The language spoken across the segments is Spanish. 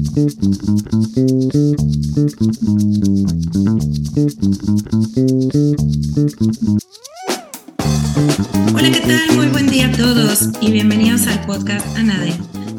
Hola, ¿qué tal? Muy buen día a todos y bienvenidos al podcast ANADE.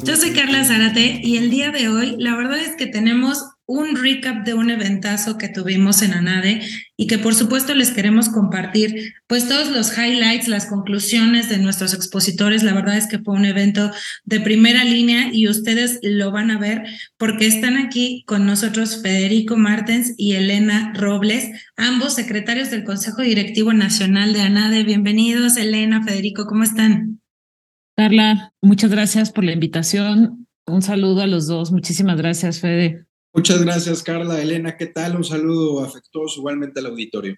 Yo soy Carla Zárate y el día de hoy la verdad es que tenemos un recap de un eventazo que tuvimos en ANADE y que por supuesto les queremos compartir pues todos los highlights, las conclusiones de nuestros expositores. La verdad es que fue un evento de primera línea y ustedes lo van a ver porque están aquí con nosotros Federico Martens y Elena Robles, ambos secretarios del Consejo Directivo Nacional de ANADE. Bienvenidos, Elena, Federico, ¿cómo están? Carla, muchas gracias por la invitación. Un saludo a los dos. Muchísimas gracias, Fede. Muchas gracias, Carla. Elena, ¿qué tal? Un saludo afectuoso igualmente al auditorio.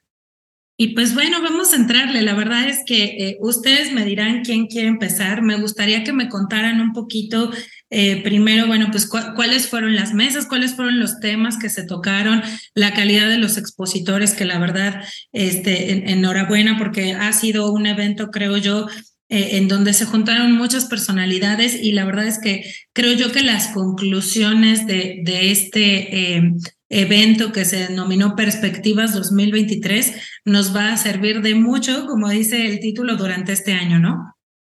Y pues bueno, vamos a entrarle. La verdad es que eh, ustedes me dirán quién quiere empezar. Me gustaría que me contaran un poquito, eh, primero, bueno, pues cuáles fueron las mesas, cuáles fueron los temas que se tocaron, la calidad de los expositores, que la verdad, este, enhorabuena porque ha sido un evento, creo yo, eh, en donde se juntaron muchas personalidades y la verdad es que creo yo que las conclusiones de, de este eh, evento que se denominó Perspectivas 2023 nos va a servir de mucho, como dice el título, durante este año, ¿no?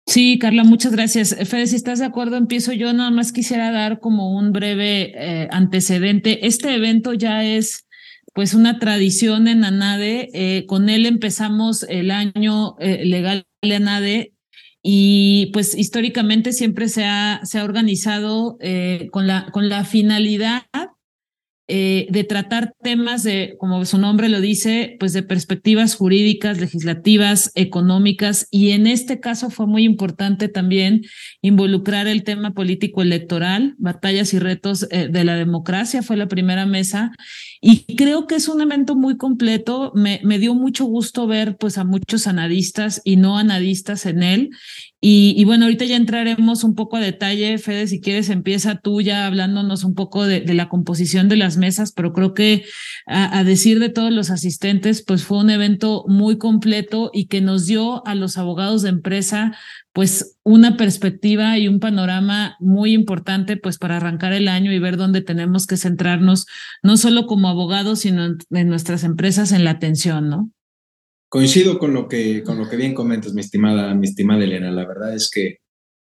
Sí, Carla, muchas gracias. Fede, si estás de acuerdo, empiezo yo. Nada más quisiera dar como un breve eh, antecedente. Este evento ya es pues una tradición en ANADE. con él empezamos el año legal de ANADE y pues históricamente siempre se ha, se ha organizado eh, con, la, con la finalidad eh, de tratar temas de, como su nombre lo dice, pues de perspectivas jurídicas, legislativas, económicas, y en este caso fue muy importante también involucrar el tema político electoral, batallas y retos eh, de la democracia, fue la primera mesa, y creo que es un evento muy completo, me, me dio mucho gusto ver pues a muchos analistas y no analistas en él, y, bueno, ahorita ya entraremos un poco a detalle. Fede, si quieres, empieza tú ya hablándonos un poco de, la composición de las mesas, pero creo que a, decir de todos los asistentes, pues fue un evento muy completo y que nos dio a los abogados de empresa pues una perspectiva y un panorama muy importante pues para arrancar el año y ver dónde tenemos que centrarnos, no solo como abogados, sino en nuestras empresas en la atención, ¿no? Coincido con lo que, con lo que bien comentas, mi estimada, mi estimada Elena. La verdad es que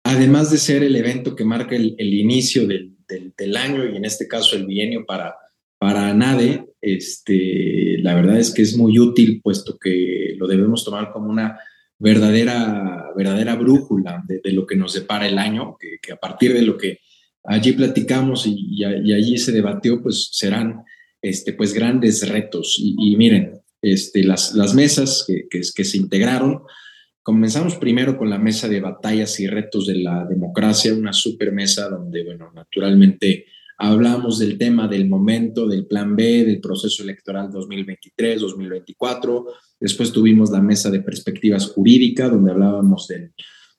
además de ser el evento que marca el, inicio del, del, año y en este caso el bienio para, para este, la verdad es que es muy útil puesto que lo debemos tomar como una verdadera, verdadera brújula de, lo que nos depara el año, que, a partir de lo que allí platicamos y, allí se debatió, pues serán este, pues grandes retos. Y miren, este, las, las mesas que, que, se integraron. Comenzamos primero con la mesa de batallas y retos de la democracia, una super mesa donde, bueno, naturalmente hablamos del tema del momento, del plan B, del proceso electoral 2023-2024. Después tuvimos la mesa de perspectivas jurídicas, donde hablábamos del,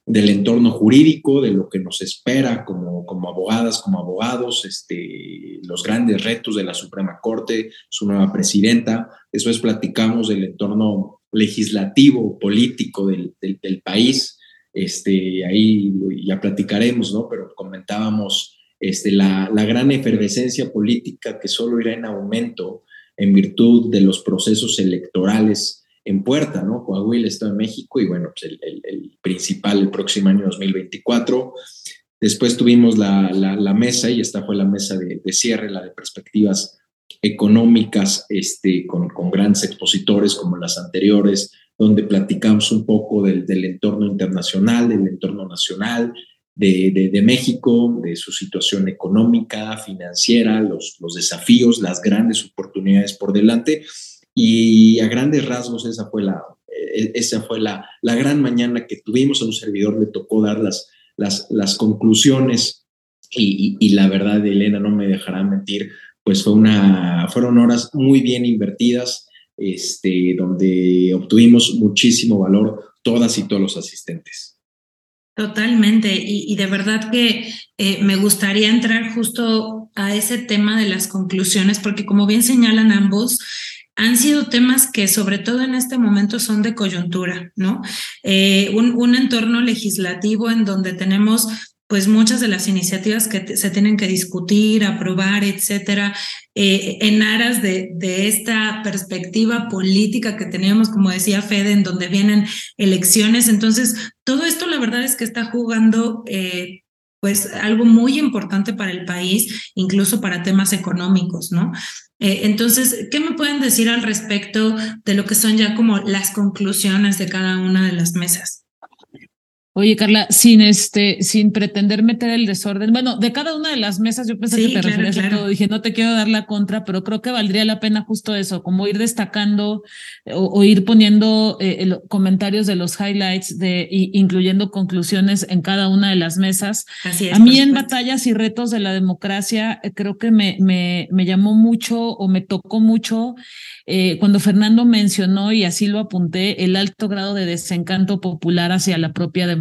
del entorno jurídico, de lo que nos espera como, como abogadas, como abogados, este, los grandes retos de la Suprema Corte, su nueva presidenta. Después platicamos del entorno legislativo, político del, del, país. Este, ahí ya platicaremos, ¿no? Pero comentábamos este, la, la gran efervescencia política que solo irá en aumento en virtud de los procesos electorales en puerta, ¿no? Coahuila, Estado de México y bueno, pues el, principal el próximo año 2024. Después tuvimos la, la, mesa y esta fue la mesa de, cierre, la de perspectivas económicas este, con, con, grandes expositores como las anteriores, donde platicamos un poco del, entorno internacional, del entorno nacional, de, de, de, México, de su situación económica, financiera, los, los desafíos, las grandes oportunidades por delante y a grandes rasgos esa fue la, eh, esa fue la, la gran mañana que tuvimos. A un servidor le tocó dar las, las, las conclusiones y, y, la verdad, Elena no me dejará mentir, pues fue una, fueron horas muy bien invertidas, este, donde obtuvimos muchísimo valor todas y todos los asistentes. Totalmente, y, y de verdad que eh, me gustaría entrar justo a ese tema de las conclusiones, porque como bien señalan ambos, han sido temas que sobre todo en este momento son de coyuntura, ¿no? Eh, un, un entorno legislativo en donde tenemos pues muchas de las iniciativas que se tienen que discutir, aprobar, etcétera, eh, en aras de, de, esta perspectiva política que teníamos, como decía Fede, en donde vienen elecciones. Entonces, todo esto la verdad es que está jugando eh, pues algo muy importante para el país, incluso para temas económicos, ¿no? Eh, entonces, ¿qué me pueden decir al respecto de lo que son ya como las conclusiones de cada una de las mesas? Oye, Carla, sin este, sin pretender meter el desorden, bueno, de cada una de las mesas yo pensé que te referías a todo, dije, no te quiero dar la contra, pero creo que valdría la pena justo eso, como ir destacando o, ir poniendo eh, comentarios de los highlights, de incluyendo conclusiones en cada una de las mesas. Así es, a mí en batallas y retos de la democracia, eh, creo que me, me, me llamó mucho o me tocó mucho eh, cuando Fernando mencionó, y así lo apunté, el alto grado de desencanto popular hacia la propia democracia.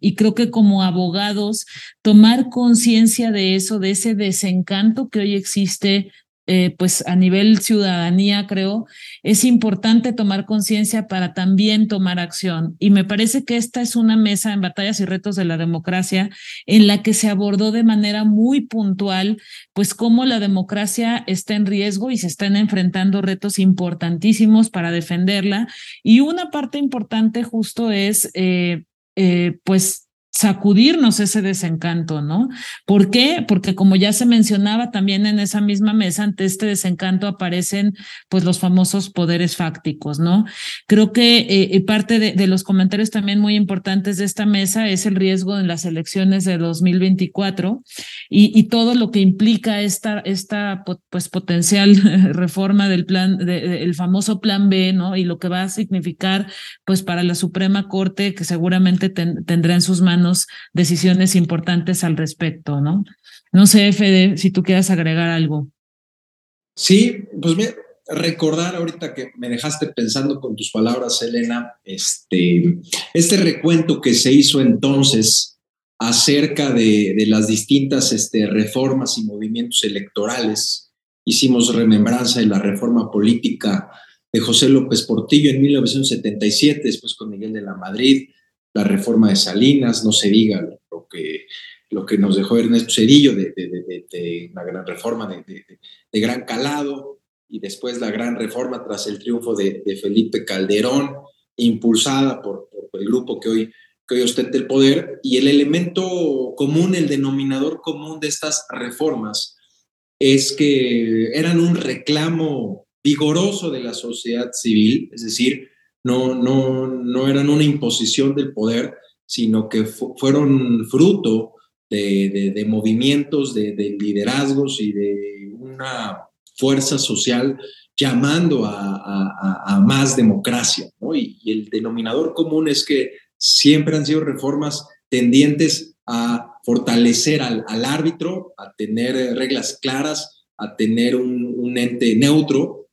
Y creo que como abogados, tomar conciencia de eso, de ese desencanto que hoy existe eh, pues a nivel ciudadanía, creo, es importante tomar conciencia para también tomar acción. Y me parece que esta es una mesa en batallas y retos de la democracia en la que se abordó de manera muy puntual, pues cómo la democracia está en riesgo y se están enfrentando retos importantísimos para defenderla. Y una parte importante justo es, eh, eh, pues, sacudirnos ese desencanto, ¿no? ¿Por qué? Porque como ya se mencionaba también en esa misma mesa, ante este desencanto aparecen pues los famosos poderes fácticos, ¿no? Creo que eh, parte de, los comentarios también muy importantes de esta mesa es el riesgo en las elecciones de 2024 y, y todo lo que implica esta, esta pues potencial reforma del plan, del famoso plan B, ¿no? Y lo que va a significar pues para la Suprema Corte que seguramente tendrá en sus manos decisiones importantes al respecto, ¿no? No sé, Fede, si tú quieras agregar algo. Sí, pues mira, recordar ahorita que me dejaste pensando con tus palabras, Elena, este, este recuento que se hizo entonces acerca de, de las distintas este, reformas y movimientos electorales. Hicimos remembranza de la reforma política de José López Portillo en 1977, después con Miguel de la Madrid, la reforma de Salinas, no se diga lo que, lo que nos dejó Ernesto Cedillo de, de, una gran reforma de, gran calado y después la gran reforma tras el triunfo de, Felipe Calderón, impulsada por, el grupo que hoy, que hoy ostenta el poder. Y el elemento común, el denominador común de estas reformas es que eran un reclamo vigoroso de la sociedad civil, es decir, no, no, no eran una imposición del poder, sino que fueron fruto de, movimientos, de, liderazgos y de una fuerza social llamando a, más democracia. Y, el denominador común es que siempre han sido reformas tendientes a fortalecer al, árbitro, a tener reglas claras, a tener un, un ente neutro.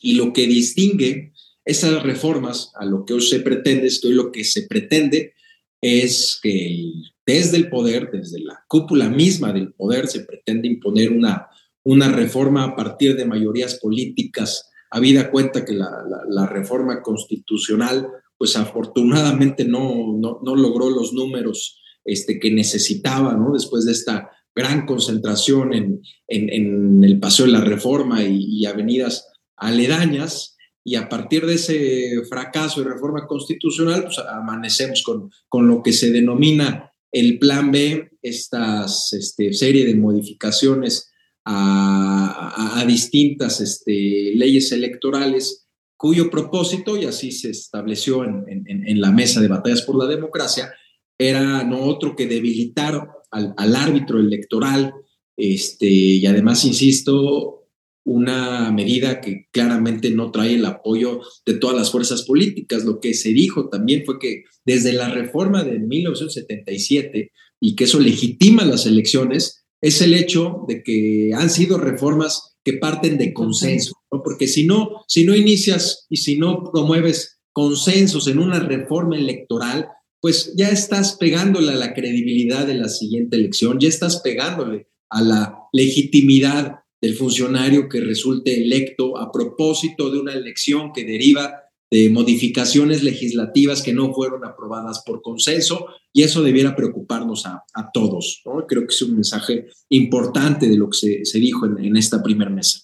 Y lo que distingue esas reformas, a lo que hoy se pretende, esto lo que se pretende es que desde el poder, desde la cúpula misma del poder, se pretende imponer una, una reforma a partir de mayorías políticas, habida cuenta que la, reforma constitucional, pues afortunadamente no, no, logró los números este, que necesitaba, ¿no? Después de esta gran concentración en, en, el Paseo de la Reforma y avenidas aledañas, y a partir de ese fracaso de reforma constitucional, pues amanecemos con, con lo que se denomina el Plan B, esta este, serie de modificaciones a, distintas este, leyes electorales, cuyo propósito, y así se estableció en, en, la mesa de batallas por la democracia, era no otro que debilitar al, al árbitro electoral, este, y además, insisto, una medida que claramente no trae el apoyo de todas las fuerzas políticas. Lo que se dijo también fue que desde la reforma de 1977 y que eso legitima las elecciones, es el hecho de que han sido reformas que parten de consenso, porque si no, si no inicias y si no promueves consensos en una reforma electoral, pues ya estás pegándole a la credibilidad de la siguiente elección, ya estás pegándole a la legitimidad del funcionario que resulte electo a propósito de una elección que deriva de modificaciones legislativas que no fueron aprobadas por consenso y eso debiera preocuparnos a, todos. Creo que es un mensaje importante de lo que se, dijo en, esta primera mesa.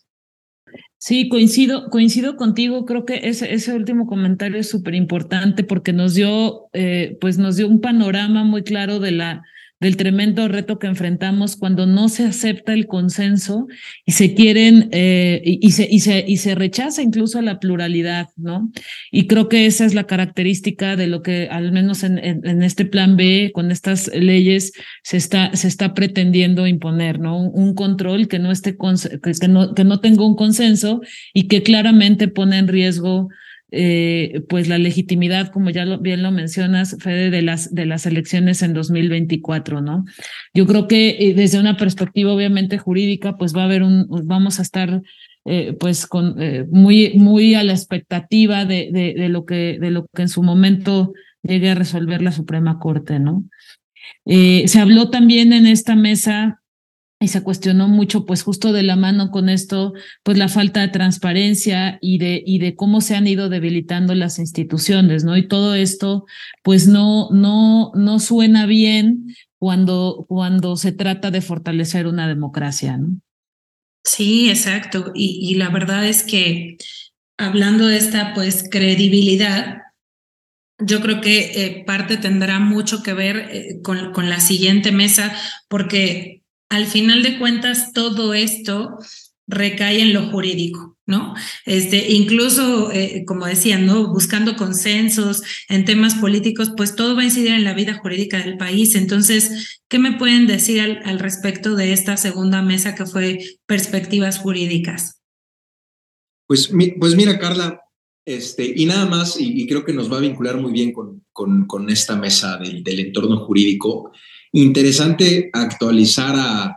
Sí, coincido, coincido contigo. Creo que ese, ese último comentario es súper importante porque nos dio, eh, pues nos dio un panorama muy claro de la del tremendo reto que enfrentamos cuando no se acepta el consenso y se quieren eh, y, se, y, se, y se rechaza incluso la pluralidad, ¿no? Y creo que esa es la característica de lo que al menos en, en, este plan B, con estas leyes, se está, se está pretendiendo imponer, ¿no? Un, control que no esté que, no, que no tenga un consenso y que claramente pone en riesgo eh, pues la legitimidad, como ya lo, bien lo mencionas, Fede, de las, de las elecciones en 2024, ¿no? Yo creo que eh, desde una perspectiva obviamente jurídica, pues va a haber un, vamos a estar eh, pues con muy, muy a la expectativa de, de, de, lo que, de lo que en su momento llegue a resolver la Suprema Corte, ¿no? se habló también en esta mesa y se cuestionó mucho, pues justo de la mano con esto, pues la falta de transparencia y de, y de cómo se han ido debilitando las instituciones, ¿no? Y todo esto, pues no, no, no suena bien cuando, cuando se trata de fortalecer una democracia, ¿no? Sí, exacto. Y, la verdad es que hablando de esta, pues, credibilidad, yo creo que eh, parte tendrá mucho que ver eh, con, con la siguiente mesa, porque al final de cuentas todo esto recae en lo jurídico, ¿no? Este, incluso, eh, como decían, ¿no? Buscando consensos en temas políticos, pues todo va a incidir en la vida jurídica del país. Entonces, ¿qué me pueden decir al, respecto de esta segunda mesa que fue perspectivas jurídicas? Pues, pues mira, Carla, este, y nada más, y, creo que nos va a vincular muy bien con, con, esta mesa del entorno jurídico interesante actualizar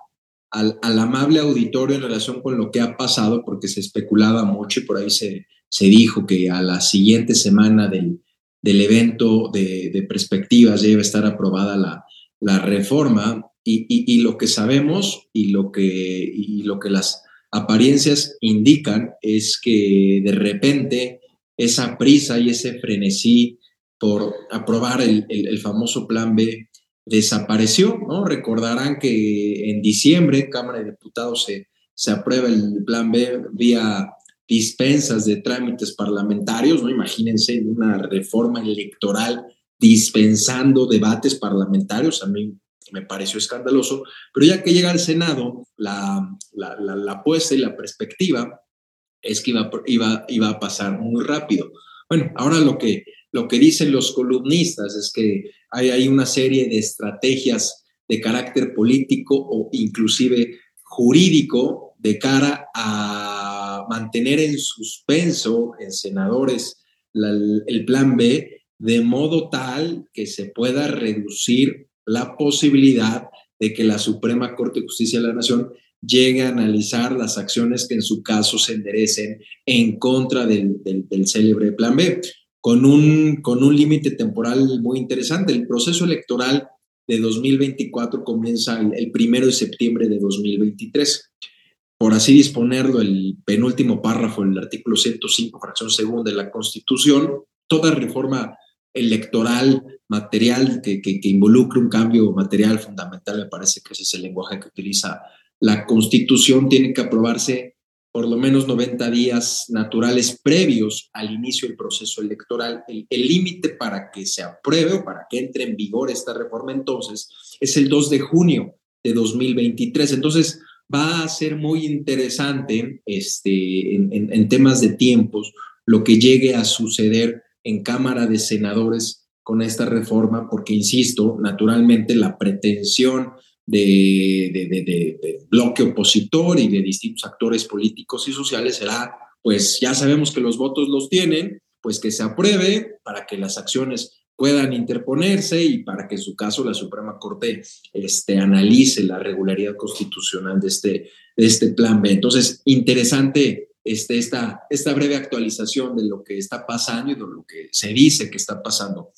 al, amable auditorio en relación con lo que ha pasado, porque se especulaba mucho y por ahí se, se dijo que a la siguiente semana del, del evento de, perspectivas ya iba a estar aprobada la, la reforma. Y, y, lo que sabemos y lo que, y lo que las apariencias indican es que de repente esa prisa y ese frenesí por aprobar el, el, el famoso plan B desapareció, ¿no? Recordarán que en diciembre Cámara de Diputados se, se aprueba el plan B vía dispensas de trámites parlamentarios, ¿no? Imagínense una reforma electoral dispensando debates parlamentarios, a mí me pareció escandaloso, pero ya que llega al Senado, la, la, la, apuesta y la perspectiva es que iba, iba, iba a pasar muy rápido. Bueno, ahora lo que, lo que dicen los columnistas es que hay, una serie de estrategias de carácter político o inclusive jurídico de cara a mantener en suspenso en senadores el plan B de modo tal que se pueda reducir la posibilidad de que la Suprema Corte de Justicia de la Nación llegue a analizar las acciones que en su caso se enderecen en contra del célebre plan B con un, con un límite temporal muy interesante. El proceso electoral de 2024 comienza el, el primero de septiembre de 2023. Por así disponerlo, el penúltimo párrafo del artículo 105, fracción segunda de la Constitución, toda reforma electoral material que, que, que, involucre un cambio material fundamental, me parece que ese es el lenguaje que utiliza la Constitución, tiene que aprobarse por lo menos 90 días naturales previos al inicio del proceso electoral. El límite para que se apruebe o para que entre en vigor esta reforma entonces es el 2 de junio de 2023. Entonces va a ser muy interesante este, en, en temas de tiempos lo que llegue a suceder en Cámara de Senadores con esta reforma, porque, insisto, naturalmente la pretensión de, de, bloque opositor y de distintos actores políticos y sociales será, pues ya sabemos que los votos los tienen, pues que se apruebe para que las acciones puedan interponerse y para que en su caso la Suprema Corte este, analice la regularidad constitucional de este, de este plan B. Entonces, interesante este, esta, esta breve actualización de lo que está pasando y de lo que se dice que está pasando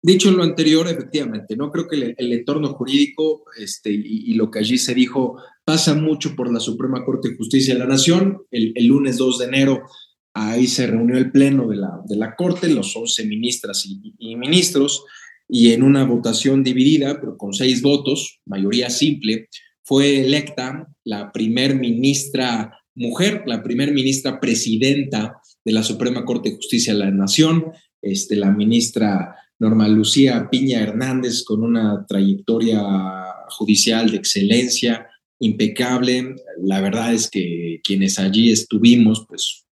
Dicho lo anterior, efectivamente, no creo que el, entorno jurídico este, y, lo que allí se dijo pasa mucho por la Suprema Corte de Justicia de la Nación. El, lunes 2 de enero Ahí se reunió el pleno de la, de la Corte, los 11 ministras y, ministros, y en una votación dividida, pero con seis votos, mayoría simple, fue electa la primer ministra mujer, la primer ministra presidenta de la Suprema Corte de Justicia de la Nación, este, la ministra Norma Lucía Piña Hernández, con una trayectoria judicial de excelencia impecable. La verdad es que quienes allí estuvimos, pues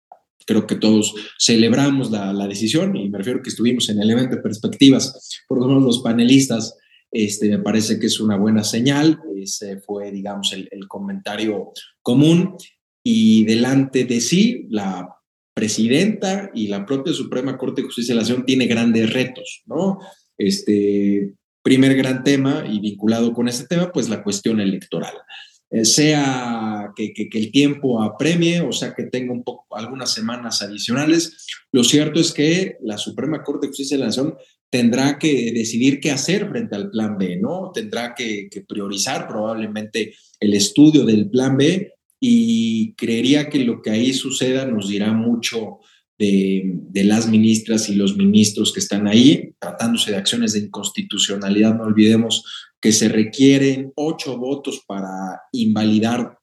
creo que todos celebramos la, decisión y me refiero que estuvimos en el evento de perspectivas, por lo menos los panelistas, este, me parece que es una buena señal, ese fue, digamos, el, el comentario común. Y delante de sí, la presidenta y la propia Suprema Corte de Justicia de la Nación tiene grandes retos, ¿no? Este primer gran tema y vinculado con este tema, pues la cuestión electoral. Eh, sea que, el tiempo apremie, o sea que tenga un poco, algunas semanas adicionales. Lo cierto es que la Suprema Corte de Justicia de la Nación tendrá que decidir qué hacer frente al plan B, ¿no? Tendrá que, que priorizar probablemente el estudio del plan B y creería que lo que ahí suceda nos dirá mucho de, las ministras y los ministros que están ahí, tratándose de acciones de inconstitucionalidad. No olvidemos que se requieren ocho votos para invalidar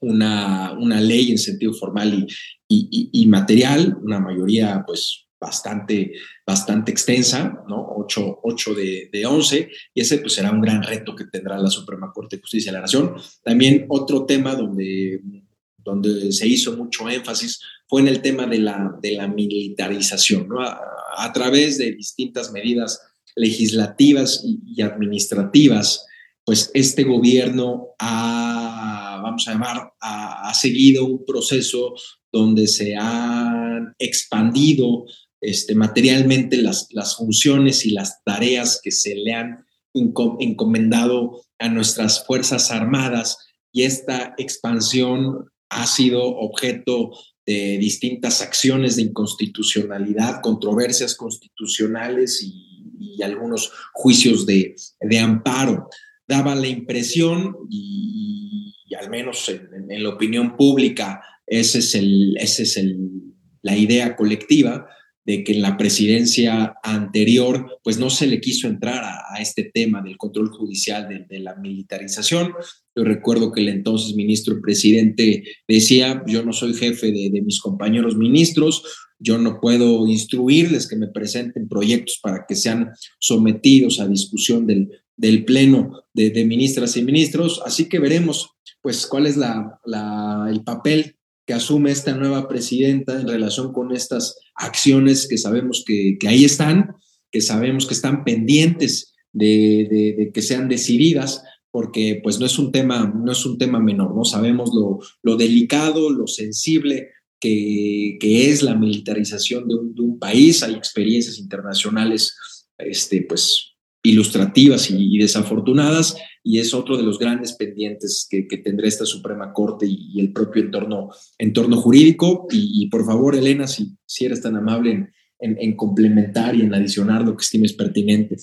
una, una ley en sentido formal y, y, material, una mayoría pues bastante, bastante extensa, ¿no? Ocho, ocho de, de, 11, y ese pues será un gran reto que tendrá la Suprema Corte de Justicia de la Nación. También otro tema donde, donde se hizo mucho énfasis fue en el tema de la, de la militarización, ¿no? a, través de distintas medidas legislativas y, administrativas, pues este gobierno ha, vamos a llamar, ha, seguido un proceso donde se han expandido este, materialmente las, las funciones y las tareas que se le han encomendado a nuestras Fuerzas Armadas y esta expansión ha sido objeto de distintas acciones de inconstitucionalidad, controversias constitucionales y algunos juicios de, de amparo. Daba la impresión, y, al menos en, la opinión pública, ese es, el, es el, la idea colectiva, de que en la presidencia anterior pues no se le quiso entrar a, este tema del control judicial de, la militarización. Yo recuerdo que el entonces ministro presidente decía, yo no soy jefe de, de mis compañeros ministros, yo no puedo instruirles que me presenten proyectos para que sean sometidos a discusión del, del Pleno de, de, ministras y ministros, así que veremos pues cuál es la, la, el papel que asume esta nueva presidenta en relación con estas acciones que sabemos que, ahí están, que sabemos que están pendientes de, que sean decididas, porque pues no es un tema, no es un tema menor, ¿no? Sabemos lo, delicado, lo sensible que, que es la militarización de un, de un, país, hay experiencias internacionales, este, pues ilustrativas y, desafortunadas, y es otro de los grandes pendientes que, tendrá esta Suprema Corte y, el propio entorno, jurídico. Y, por favor, Elena, si, si eres tan amable en, en, en, complementar y en adicionar lo que estimes pertinente.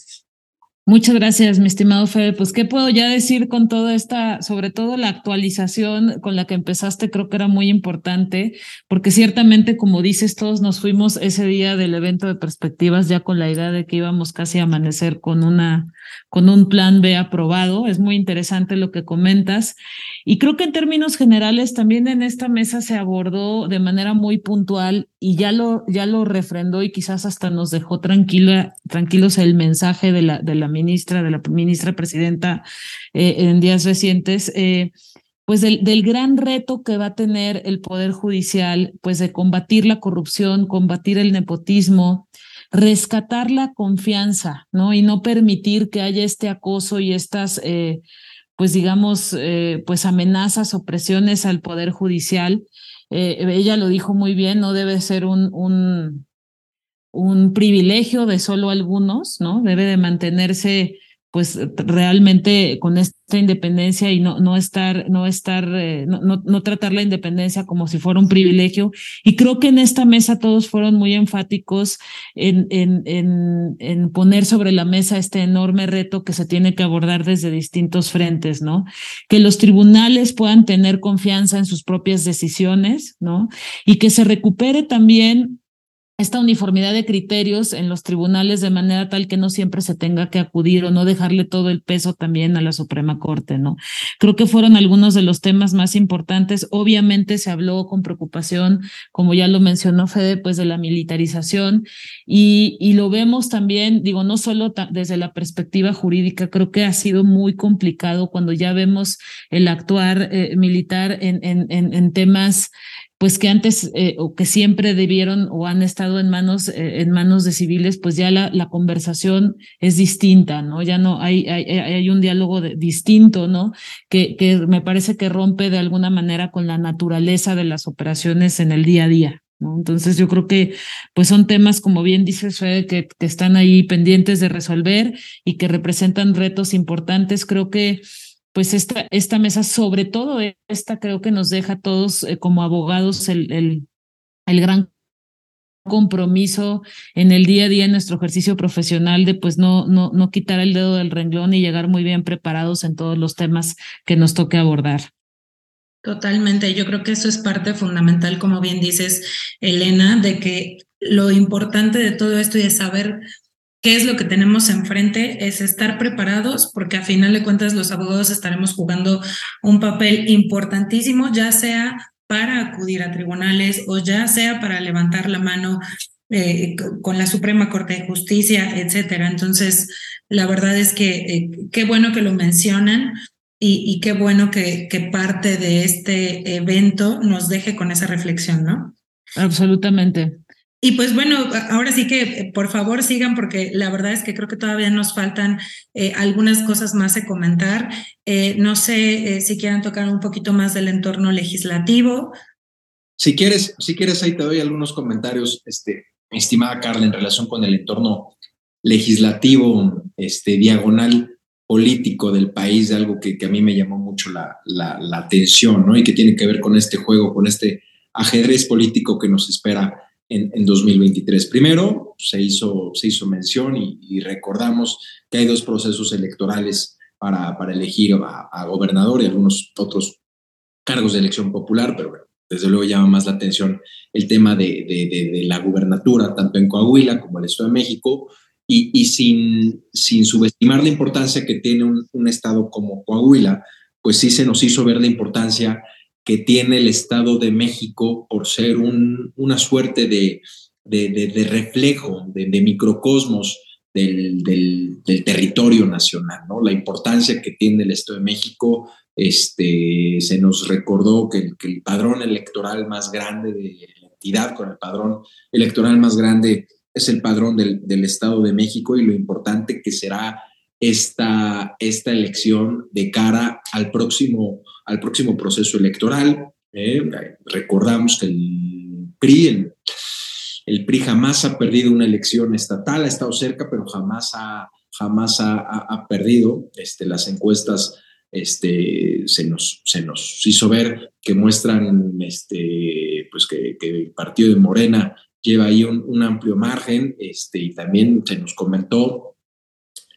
Muchas gracias, mi estimado Fede. Pues, ¿qué puedo ya decir con toda esta, sobre todo la actualización con la que empezaste? Creo que era muy importante, porque ciertamente, como dices, todos nos fuimos ese día del evento de perspectivas ya con la idea de que íbamos casi a amanecer con una, con un plan B aprobado. Es muy interesante lo que comentas. Y creo que en términos generales, también en esta mesa se abordó de manera muy puntual y ya lo, ya lo refrendó y quizás hasta nos dejó tranquila, tranquilos el mensaje de la, de la ministra, de la ministra presidenta eh, en días recientes, eh, pues del, del, gran reto que va a tener el Poder Judicial, pues de combatir la corrupción, combatir el nepotismo, rescatar la confianza, ¿no? Y no permitir que haya este acoso y estas, eh, pues digamos, pues amenazas o presiones al Poder Judicial. Ella lo dijo muy bien, no debe ser un, un privilegio de solo algunos, ¿no? Debe de mantenerse pues realmente con esta independencia y no, no estar, no estar, eh, no, no, tratar la independencia como si fuera un privilegio. Y creo que en esta mesa todos fueron muy enfáticos en, en, en, en poner sobre la mesa este enorme reto que se tiene que abordar desde distintos frentes, ¿no? Que los tribunales puedan tener confianza en sus propias decisiones, ¿no? Y que se recupere también esta uniformidad de criterios en los tribunales de manera tal que no siempre se tenga que acudir o no dejarle todo el peso también a la Suprema Corte, ¿no? Creo que fueron algunos de los temas más importantes. Obviamente se habló con preocupación, como ya lo mencionó Fede, pues de la militarización y, lo vemos también, digo, no solo desde la perspectiva jurídica, creo que ha sido muy complicado cuando ya vemos el actuar eh, militar en, en, en temas pues que antes eh, o que siempre debieron o han estado en manos eh, en manos de civiles, pues ya la, la, conversación es distinta, ¿no? Ya no hay hay, hay un diálogo distinto, ¿no? Que, que me parece que rompe de alguna manera con la naturaleza de las operaciones en el día a día. ¿No? Entonces yo creo que pues son temas, como bien dice Fede, que, que están ahí pendientes de resolver y que representan retos importantes. Creo que pues esta, esta mesa, sobre todo esta, creo que nos deja a todos eh, como abogados el, el, el gran compromiso en el día a día en nuestro ejercicio profesional de pues no, no, no quitar el dedo del renglón y llegar muy bien preparados en todos los temas que nos toque abordar. Totalmente, yo creo que eso es parte fundamental, como bien dices, Elena, de que lo importante de todo esto y de saber qué es lo que tenemos enfrente, es estar preparados, porque a final de cuentas los abogados estaremos jugando un papel importantísimo, ya sea para acudir a tribunales o ya sea para levantar la mano eh, con la Suprema Corte de Justicia, etcétera. Entonces, la verdad es que eh, qué bueno que lo mencionan y, qué bueno que, que parte de este evento nos deje con esa reflexión, ¿no? Absolutamente. Y pues bueno, ahora sí que eh, por favor sigan porque la verdad es que creo que todavía nos faltan eh, algunas cosas más de comentar. Eh, no sé si quieran tocar un poquito más del entorno legislativo. Si quieres, si quieres ahí te doy algunos comentarios, este, estimada Carla, en relación con el entorno legislativo, este, diagonal político del país, de algo que, que a mí me llamó mucho la, la, la atención, ¿no? Y que tiene que ver con este juego, con este ajedrez político que nos espera en, 2023. Primero, se hizo, se hizo mención y, recordamos que hay dos procesos electorales para, para elegir a, gobernador y algunos otros cargos de elección popular, pero bueno, desde luego llama más la atención el tema de, de, la gubernatura, tanto en Coahuila como en el Estado de México, y, y sin, sin subestimar la importancia que tiene un, un estado como Coahuila, pues sí se nos hizo ver la importancia que tiene el Estado de México por ser un, una suerte de, reflejo, de, microcosmos del, territorio nacional. La importancia que tiene el Estado de México, este, se nos recordó que, el padrón electoral más grande de la entidad con el padrón electoral más grande es el padrón del, Estado de México y lo importante que será esta elección de cara al próximo, al próximo proceso electoral. ¿eh? recordamos que el PRI, el, PRI jamás ha perdido una elección estatal, ha estado cerca, pero jamás ha, jamás ha, perdido. Este, las encuestas este, se, nos, se nos hizo ver que muestran este, pues que, el partido de Morena lleva ahí un, un, amplio margen este, y también se nos comentó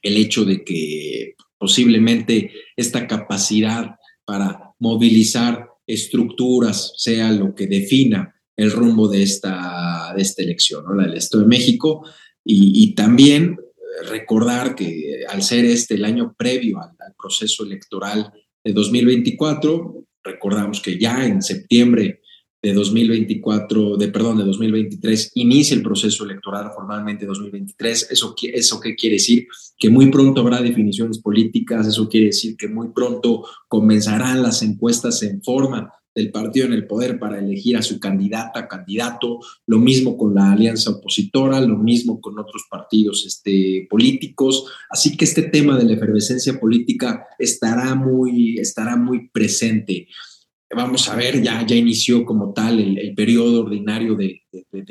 el hecho de que posiblemente esta capacidad para movilizar estructuras sea lo que defina el rumbo de esta, de esta elección, ¿no? la del Estado de México, y, también recordar que al ser este el año previo al proceso electoral de 2024, recordamos que ya en septiembre de 2024, de perdón, de 2023, inicia el proceso electoral formalmente 2023. ¿Eso, ¿Eso qué quiere decir? Que muy pronto habrá definiciones políticas, eso quiere decir que muy pronto comenzarán las encuestas en forma del partido en el poder para elegir a su candidata, candidato, lo mismo con la alianza opositora, lo mismo con otros partidos este, políticos. Así que este tema de la efervescencia política estará muy, estará muy presente vamos a ver, ya, ya inició como tal el, periodo ordinario de,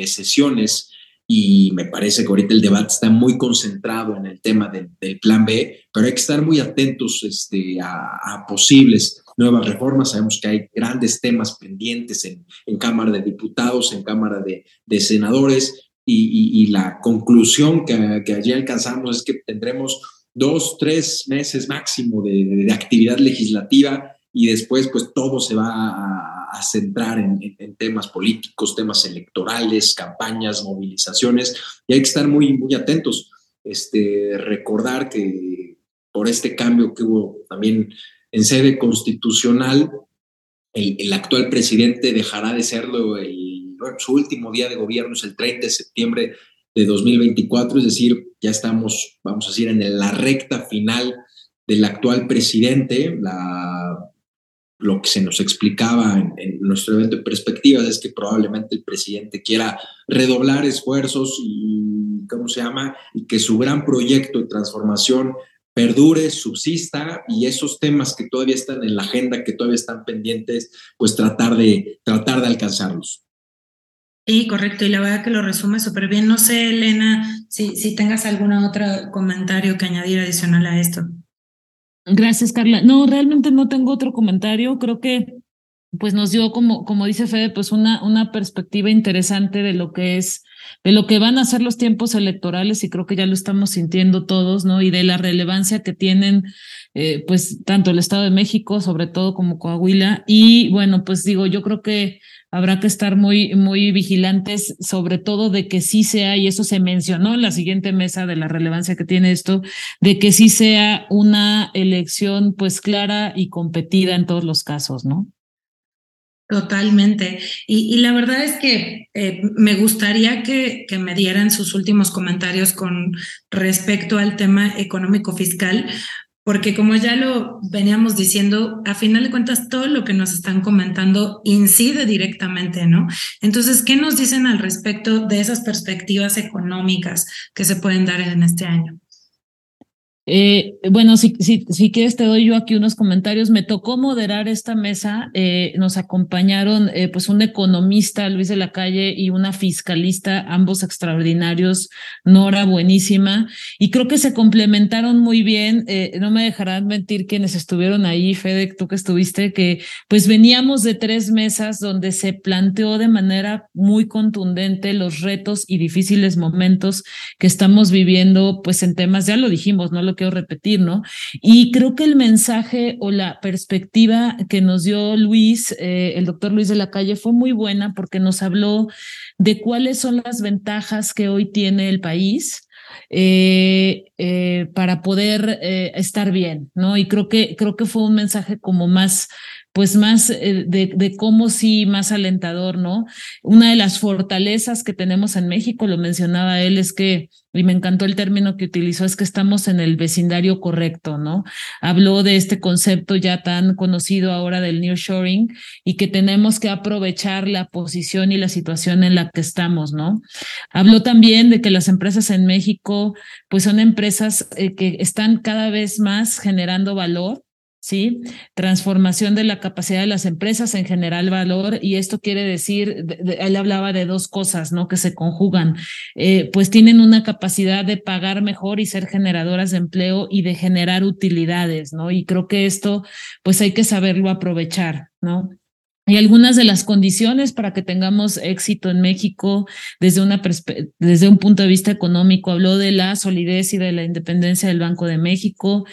sesiones y me parece que ahorita el debate está muy concentrado en el tema del plan B, pero hay que estar muy atentos este, a, posibles nuevas reformas. Sabemos que hay grandes temas pendientes en, en Cámara de Diputados, en Cámara de, de Senadores, y, la conclusión que, que, allí alcanzamos es que tendremos dos, tres meses máximo de, de actividad legislativa y después pues todo se va a, centrar en, temas políticos, temas electorales, campañas, movilizaciones y hay que estar muy, muy atentos. Este, recordar que por este cambio que hubo también en sede constitucional, el, actual presidente dejará de serlo su último día de gobierno es el 30 de septiembre de 2024, es decir, ya estamos, vamos a decir, en la recta final del actual presidente, la lo que se nos explicaba en, nuestro evento de perspectivas es que probablemente el presidente quiera redoblar esfuerzos y, ¿cómo se llama? Y que su gran proyecto de transformación perdure, subsista y esos temas que todavía están en la agenda, que todavía están pendientes, pues tratar de, tratar de alcanzarlos. Sí, correcto, y la verdad que lo resume súper bien. No sé, Elena, si, si tengas algún otro comentario que añadir adicional a esto. Gracias, Carla. No, realmente no tengo otro comentario. Creo que pues nos dio como, como dice Fede, pues una, una perspectiva interesante de lo que es, de lo que van a ser los tiempos electorales, y creo que ya lo estamos sintiendo todos, ¿no? Y de la relevancia que tienen, eh, pues, tanto el Estado de México, sobre todo como Coahuila. Y bueno, pues digo, yo creo que habrá que estar muy, muy vigilantes, sobre todo de que sí sea, y eso se mencionó en la siguiente mesa de la relevancia que tiene esto, de que sí sea una elección pues clara y competida en todos los casos, ¿no? Totalmente. Y, la verdad es que eh, me gustaría que, que, me dieran sus últimos comentarios con respecto al tema económico fiscal, porque como ya lo veníamos diciendo, a final de cuentas todo lo que nos están comentando incide directamente, ¿no? Entonces, ¿qué nos dicen al respecto de esas perspectivas económicas que se pueden dar en este año? Eh, bueno, si, quieres te doy yo aquí unos comentarios. Me tocó moderar esta mesa. Eh, nos acompañaron eh, pues un economista, Luis de la Calle, y una fiscalista, ambos extraordinarios, Nora, buenísima. Y creo que se complementaron muy bien. Eh, no me dejarán mentir quienes estuvieron ahí, Fede, tú que estuviste, que pues veníamos de tres mesas donde se planteó de manera muy contundente los retos y difíciles momentos que estamos viviendo, pues en temas, ya lo dijimos, ¿no? Lo quiero repetir, ¿no? Y creo que el mensaje o la perspectiva que nos dio Luis, eh, el doctor Luis de la Calle, fue muy buena porque nos habló de cuáles son las ventajas que hoy tiene el país. Eh, eh, para poder estar bien, ¿no? Y creo que, creo que fue un mensaje como más pues más eh, de, cómo sí, más alentador, ¿no? Una de las fortalezas que tenemos en México, lo mencionaba él, es que, y me encantó el término que utilizó, es que estamos en el vecindario correcto, ¿no? Habló de este concepto ya tan conocido ahora del nearshoring y que tenemos que aprovechar la posición y la situación en la que estamos, ¿no? Habló también de que las empresas en México, pues son empresas eh, que están cada vez más generando valor ¿sí? Transformación de la capacidad de las empresas en general valor y esto quiere decir, él hablaba de dos cosas, ¿no? Que se conjugan, eh, pues tienen una capacidad de pagar mejor y ser generadoras de empleo y de generar utilidades, ¿no? Y creo que esto, pues hay que saberlo aprovechar, ¿no? Y algunas de las condiciones para que tengamos éxito en México desde, una desde un punto de vista económico, habló de la solidez y de la independencia del Banco de México,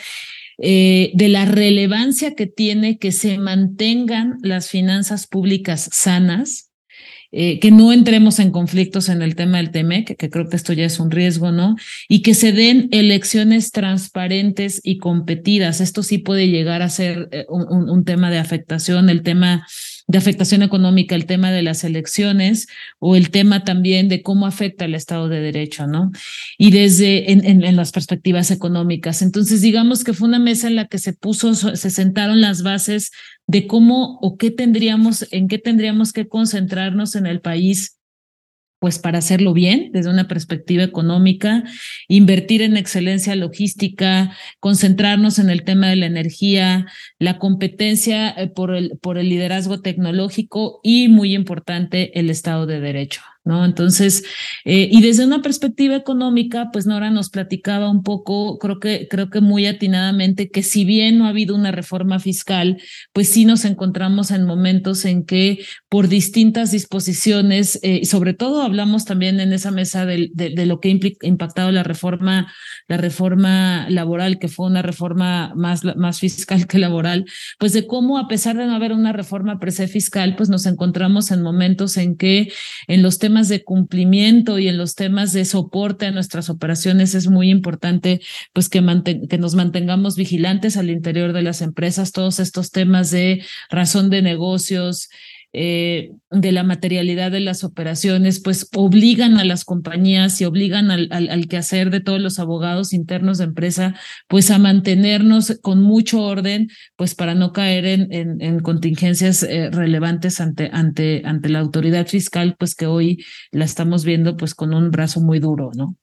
eh, de la relevancia que tiene que se mantengan las finanzas públicas sanas, eh, que no entremos en conflictos en el tema del TEMEC, que creo que esto ya es un riesgo, ¿no? Y que se den elecciones transparentes y competidas. Esto sí puede llegar a ser eh, un, un tema de afectación, el tema de afectación económica, el tema de las elecciones o el tema también de cómo afecta el Estado de Derecho, ¿no? Y desde en, en, las perspectivas económicas. Entonces, digamos que fue una mesa en la que se puso, se sentaron las bases de cómo o qué tendríamos, en qué tendríamos que concentrarnos en el país pues para hacerlo bien desde una perspectiva económica, invertir en excelencia logística, concentrarnos en el tema de la energía, la competencia eh, por el, por el liderazgo tecnológico y, muy importante, el Estado de Derecho. ¿no? Entonces, eh, y desde una perspectiva económica, pues Nora nos platicaba un poco, creo que, creo que muy atinadamente, que si bien no ha habido una reforma fiscal, pues sí nos encontramos en momentos en que por distintas disposiciones, eh, y sobre todo hablamos también en esa mesa de, lo que ha impactado la reforma, la reforma laboral, que fue una reforma más, más fiscal que laboral, pues de cómo a pesar de no haber una reforma per se fiscal, pues nos encontramos en momentos en que en los temas de cumplimiento y en los temas de soporte a nuestras operaciones es muy importante pues que, que nos mantengamos vigilantes al interior de las empresas, todos estos temas de razón de negocios, eh, de la materialidad de las operaciones, pues obligan a las compañías y obligan al, al, quehacer de todos los abogados internos de empresa, pues a mantenernos con mucho orden, pues para no caer en, en, contingencias eh, relevantes ante, ante, ante la autoridad fiscal, pues que hoy la estamos viendo pues con un brazo muy duro, ¿no?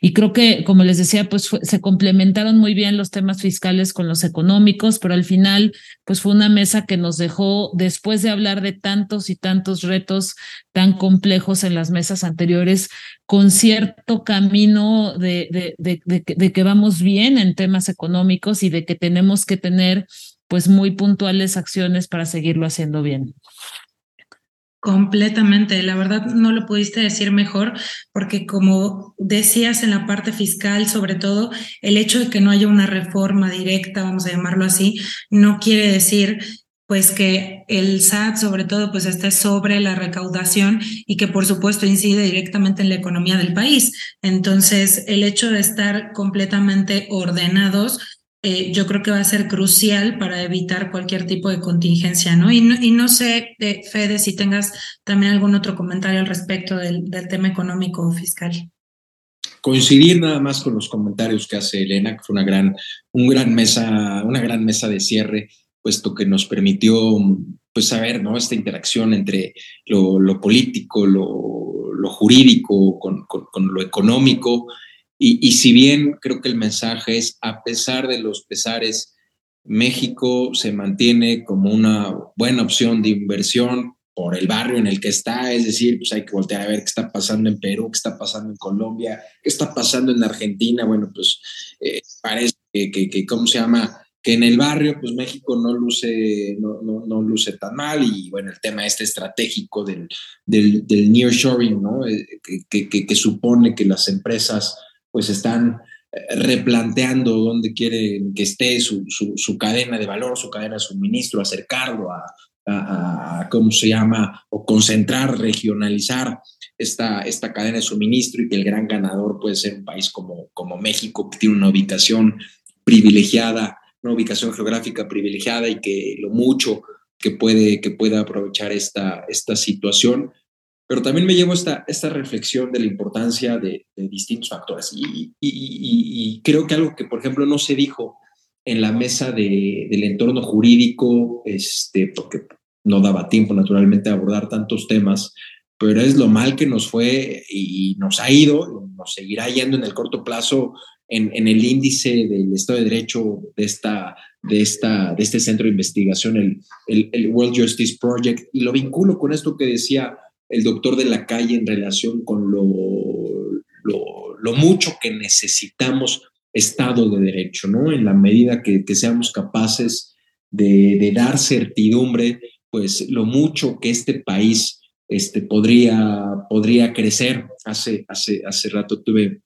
Y creo que, como les decía, pues se complementaron muy bien los temas fiscales con los económicos, pero al final, pues fue una mesa que nos dejó, después de hablar de tantos y tantos retos tan complejos en las mesas anteriores, con cierto camino de, de, que vamos bien en temas económicos y de que tenemos que tener pues muy puntuales acciones para seguirlo haciendo bien. Completamente, la verdad no lo pudiste decir mejor, porque como decías en la parte fiscal, sobre todo, el hecho de que no haya una reforma directa, vamos a llamarlo así, no quiere decir pues que el SAT sobre todo pues esté sobre la recaudación y que por supuesto incide directamente en la economía del país. Entonces, el hecho de estar completamente ordenados eh, yo creo que va a ser crucial para evitar cualquier tipo de contingencia, ¿no? Y no, y no sé, eh, Fede, si tengas también algún otro comentario al respecto del, tema económico o fiscal coincidir nada más con los comentarios que hace Elena, que fue una gran, un gran mesa, una gran mesa de cierre puesto que nos permitió pues saber ¿no? esta interacción entre lo, lo político, lo, lo jurídico, con, con, lo económico. Y, y, si bien creo que el mensaje es, a pesar de los pesares, México se mantiene como una buena opción de inversión por el barrio en el que está, es decir, pues hay que voltear a ver qué está pasando en Perú, qué está pasando en Colombia, qué está pasando en Argentina, bueno, pues eh, parece que, que, que, ¿cómo se llama? Que en el barrio, pues México no luce, no, no, no luce tan mal y bueno, el tema este estratégico del, del, del nearshoring, ¿no? Eh, que, que, que, supone que las empresas pues están eh, replanteando dónde quieren que esté su, su, su cadena de valor, su cadena de suministro, acercarlo a, a, a, ¿cómo se llama? O concentrar, regionalizar esta, esta cadena de suministro y que el gran ganador puede ser un país como, como México, que tiene una ubicación privilegiada una ubicación geográfica privilegiada y que lo mucho que puede, que pueda aprovechar esta, esta situación. Pero también me llevo esta, esta reflexión de la importancia de, distintos factores. Y, y, creo que algo que, por ejemplo, no se dijo en la mesa de, del entorno jurídico, este, porque no daba tiempo naturalmente a abordar tantos temas, pero es lo mal que nos fue y nos ha ido, nos seguirá yendo en el corto plazo en, el índice del Estado de Derecho de, esta, de, esta, de este centro de investigación, el, el, World Justice Project, y lo vinculo con esto que decía el doctor de la calle en relación con lo, lo, mucho que necesitamos Estado de Derecho, ¿no? En la medida que, que seamos capaces de, de, dar certidumbre, pues lo mucho que este país este, podría, podría crecer. Hace, hace, hace rato tuve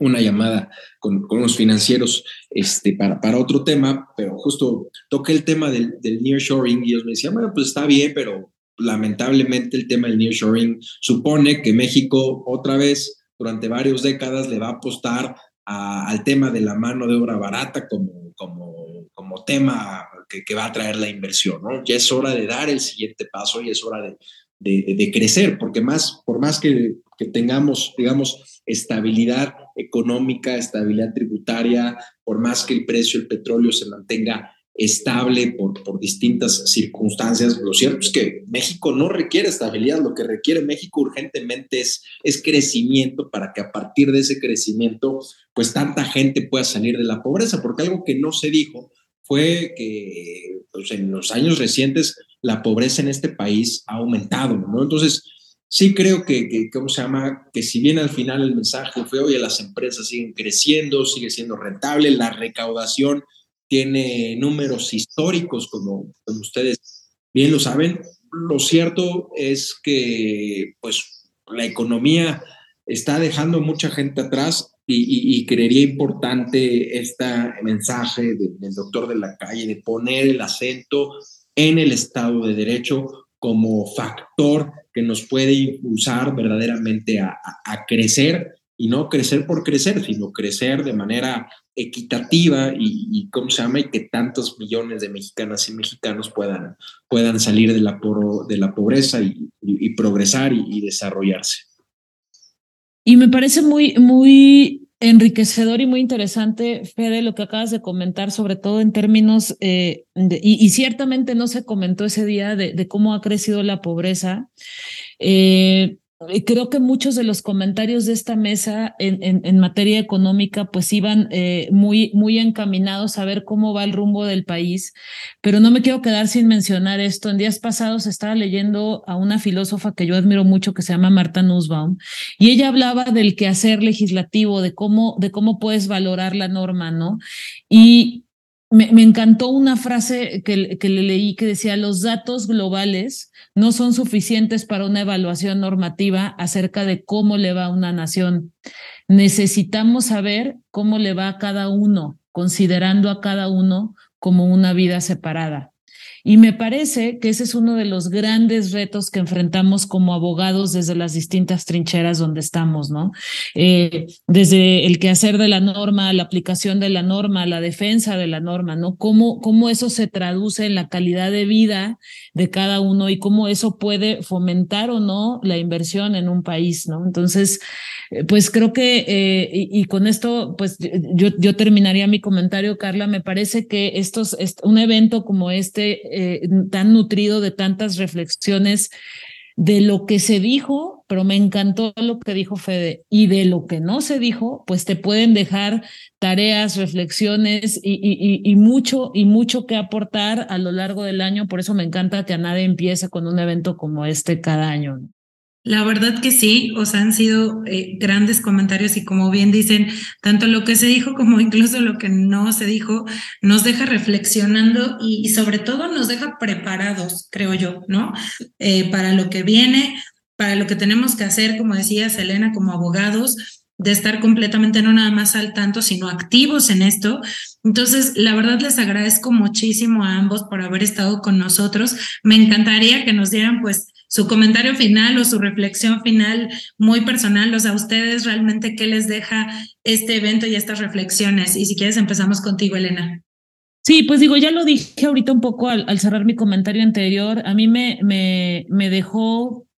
una llamada con, con unos financieros este, para, para otro tema, pero justo toqué el tema del, del nearshoring y ellos me decían, bueno, pues está bien, pero lamentablemente el tema del nearshoring supone que México otra vez durante varias décadas le va a apostar al tema de la mano de obra barata como, como, como tema que, que, va a traer la inversión, ¿no? Ya es hora de dar el siguiente paso y es hora de, de, de crecer, porque más, por más que, que tengamos, digamos, estabilidad económica, estabilidad tributaria, por más que el precio del petróleo se mantenga estable por, por distintas circunstancias. Lo cierto es que México no requiere estabilidad, lo que requiere México urgentemente es, es crecimiento para que a partir de ese crecimiento, pues tanta gente pueda salir de la pobreza, porque algo que no se dijo fue que pues, en los años recientes la pobreza en este país ha aumentado, ¿no? Entonces, sí creo que, que, ¿cómo se llama? Que si bien al final el mensaje fue, oye, las empresas siguen creciendo, sigue siendo rentable, la recaudación tiene números históricos, como, como ustedes bien lo saben, lo cierto es que, pues, la economía está dejando mucha gente atrás y, creería importante este mensaje del doctor de la calle de poner el acento en el Estado de Derecho como factor que nos puede impulsar verdaderamente a, crecer y no crecer por crecer, sino crecer de manera equitativa y, ¿cómo se llama? Y que tantos millones de mexicanas y mexicanos puedan, puedan salir de la, de la pobreza y, progresar y desarrollarse. Y me parece muy, muy enriquecedor y muy interesante, Fede, lo que acabas de comentar, sobre todo en términos, eh, y, ciertamente no se comentó ese día de, cómo ha crecido la pobreza. Eh, creo que muchos de los comentarios de esta mesa en, en, materia económica pues iban eh, muy, muy encaminados a ver cómo va el rumbo del país, pero no me quiero quedar sin mencionar esto. En días pasados estaba leyendo a una filósofa que yo admiro mucho que se llama Marta Nussbaum y ella hablaba del quehacer legislativo, de cómo, de cómo puedes valorar la norma, ¿no? Y me, encantó una frase que, que, le leí que decía, los datos globales no son suficientes para una evaluación normativa acerca de cómo le va a una nación. Necesitamos saber cómo le va a cada uno, considerando a cada uno como una vida separada. Y me parece que ese es uno de los grandes retos que enfrentamos como abogados desde las distintas trincheras donde estamos, ¿no? Eh, desde el quehacer de la norma, la aplicación de la norma, la defensa de la norma, ¿no? Cómo, cómo eso se traduce en la calidad de vida de cada uno y cómo eso puede fomentar o no la inversión en un país, ¿no? Entonces, eh, pues creo que, eh, y, con esto, pues yo, yo terminaría mi comentario, Carla, me parece que estos, un evento como este, eh, tan nutrido de tantas reflexiones de lo que se dijo, pero me encantó lo que dijo Fede, y de lo que no se dijo, pues te pueden dejar tareas, reflexiones y, mucho, y mucho que aportar a lo largo del año. Por eso me encanta que a nadie empiece con un evento como este cada año. La verdad que sí, o sea, han sido eh, grandes comentarios y como bien dicen, tanto lo que se dijo como incluso lo que no se dijo, nos deja reflexionando y, sobre todo nos deja preparados, creo yo, ¿no? Eh, para lo que viene, para lo que tenemos que hacer, como decía Selena, como abogados, de estar completamente no nada más al tanto, sino activos en esto. Entonces, la verdad les agradezco muchísimo a ambos por haber estado con nosotros. Me encantaría que nos dieran pues su comentario final o su reflexión final muy personal, o sea, a ustedes realmente qué les deja este evento y estas reflexiones. Y si quieres, empezamos contigo, Elena. Sí, pues digo, ya lo dije ahorita un poco al, cerrar mi comentario anterior. A mí me, me, me dejó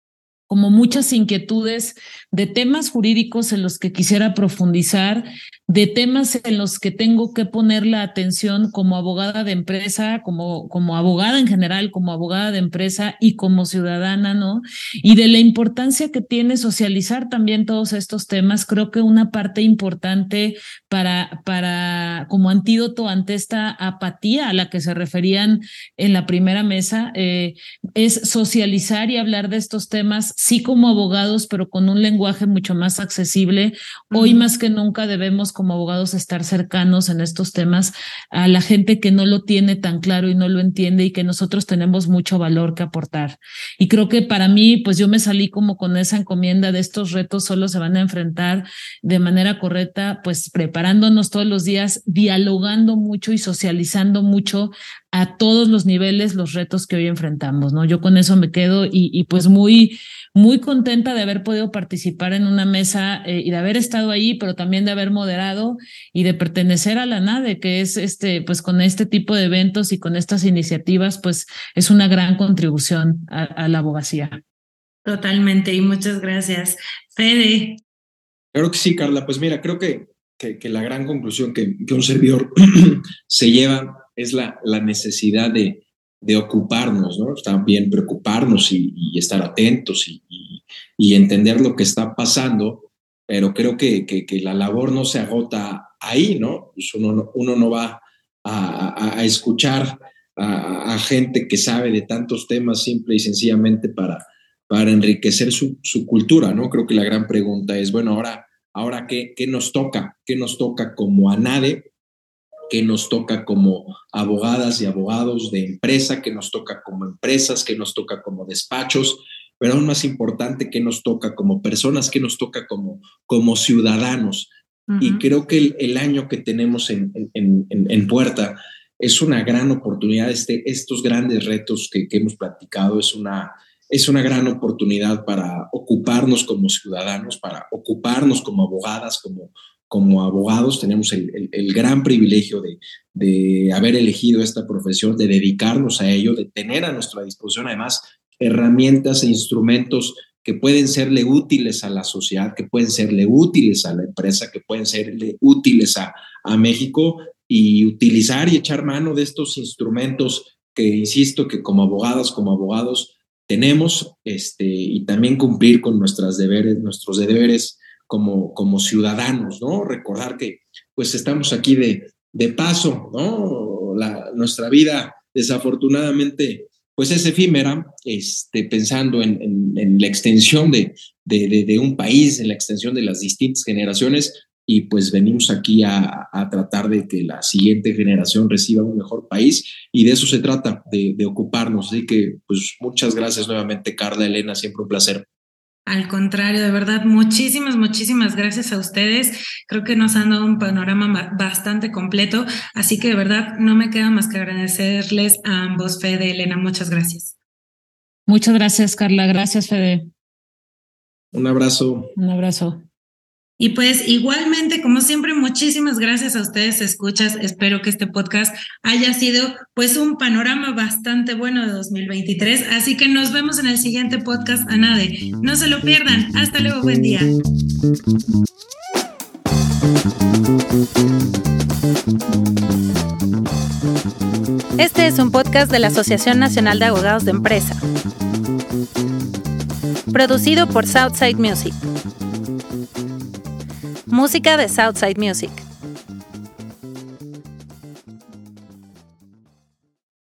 como muchas inquietudes de temas jurídicos en los que quisiera profundizar, de temas en los que tengo que poner la atención como abogada de empresa, como, como abogada en general, como abogada de empresa y como ciudadana, ¿no? Y de la importancia que tiene socializar también todos estos temas. Creo que una parte importante para, para como antídoto ante esta apatía a la que se referían en la primera mesa eh, es socializar y hablar de estos temas, sí como abogados, pero con un lenguaje mucho más accesible. Hoy más que nunca debemos como abogados estar cercanos en estos temas a la gente que no lo tiene tan claro y no lo entiende y que nosotros tenemos mucho valor que aportar. Y creo que para mí, pues yo me salí como con esa encomienda de estos retos solo se van a enfrentar de manera correcta, pues preparándonos todos los días, dialogando mucho y socializando mucho a todos los niveles los retos que hoy enfrentamos, ¿no? Yo con eso me quedo y, y pues muy, muy contenta de haber podido participar en una mesa eh, y de haber estado ahí, pero también de haber moderado y de pertenecer a la NADE, que es este, pues con este tipo de eventos y con estas iniciativas, pues es una gran contribución a, la abogacía. Totalmente, y muchas gracias. Fede. Claro que sí, Carla. Pues mira, creo que, que, la gran conclusión que, que un servidor se lleva es la, la necesidad de, de, ocuparnos, ¿no? También preocuparnos y, estar atentos y, y, entender lo que está pasando, pero creo que, que, la labor no se agota ahí, ¿no? Pues uno, uno no va a, a, escuchar a, a, gente que sabe de tantos temas simple y sencillamente para, para enriquecer su, su, cultura, ¿no? Creo que la gran pregunta es, bueno, ahora, ahora ¿qué, ¿qué nos toca? ¿Qué nos toca como ANADE? ¿Qué nos toca como abogadas y abogados de empresa? ¿Qué nos toca como empresas? ¿Qué nos toca como despachos? Pero aún más importante, ¿qué nos toca como personas? ¿Qué nos toca como, como ciudadanos? Y creo que el, el, año que tenemos en, en, en, en puerta es una gran oportunidad. Este, estos grandes retos que, que hemos platicado es una, es una gran oportunidad para ocuparnos como ciudadanos, para ocuparnos como abogadas, como, como abogados. Tenemos el, el, el gran privilegio de, de, haber elegido esta profesión, de dedicarnos a ello, de tener a nuestra disposición además herramientas e instrumentos que pueden serle útiles a la sociedad, que pueden serle útiles a la empresa, que pueden serle útiles a, a México y utilizar y echar mano de estos instrumentos que, insisto, que como abogadas, como abogados tenemos, este, y también cumplir con nuestras deberes, nuestros deberes como, como ciudadanos, ¿no? Recordar que pues estamos aquí de, de paso, ¿no? La, nuestra vida desafortunadamente pues es efímera, este, pensando en, en, en la extensión de, de, de, de, un país, en la extensión de las distintas generaciones, y pues venimos aquí a, a, tratar de que la siguiente generación reciba un mejor país y de eso se trata, de, ocuparnos. Así que pues muchas gracias nuevamente Carla, Elena, siempre un placer. Al contrario, de verdad, muchísimas, muchísimas gracias a ustedes. Creo que nos han dado un panorama bastante completo, así que de verdad no me queda más que agradecerles a ambos, Fede, Elena, muchas gracias. Muchas gracias, Carla. Gracias, Fede. Un abrazo. Un abrazo. Y pues igualmente, como siempre, muchísimas gracias a ustedes, escuchas. Espero que este podcast haya sido pues un panorama bastante bueno de 2023. Así que nos vemos en el siguiente podcast, Anade. No se lo pierdan. Hasta luego, buen día. Este es un podcast de la Asociación Nacional de Abogados de Empresa. Producido por Southside Music. Música de Southside Music.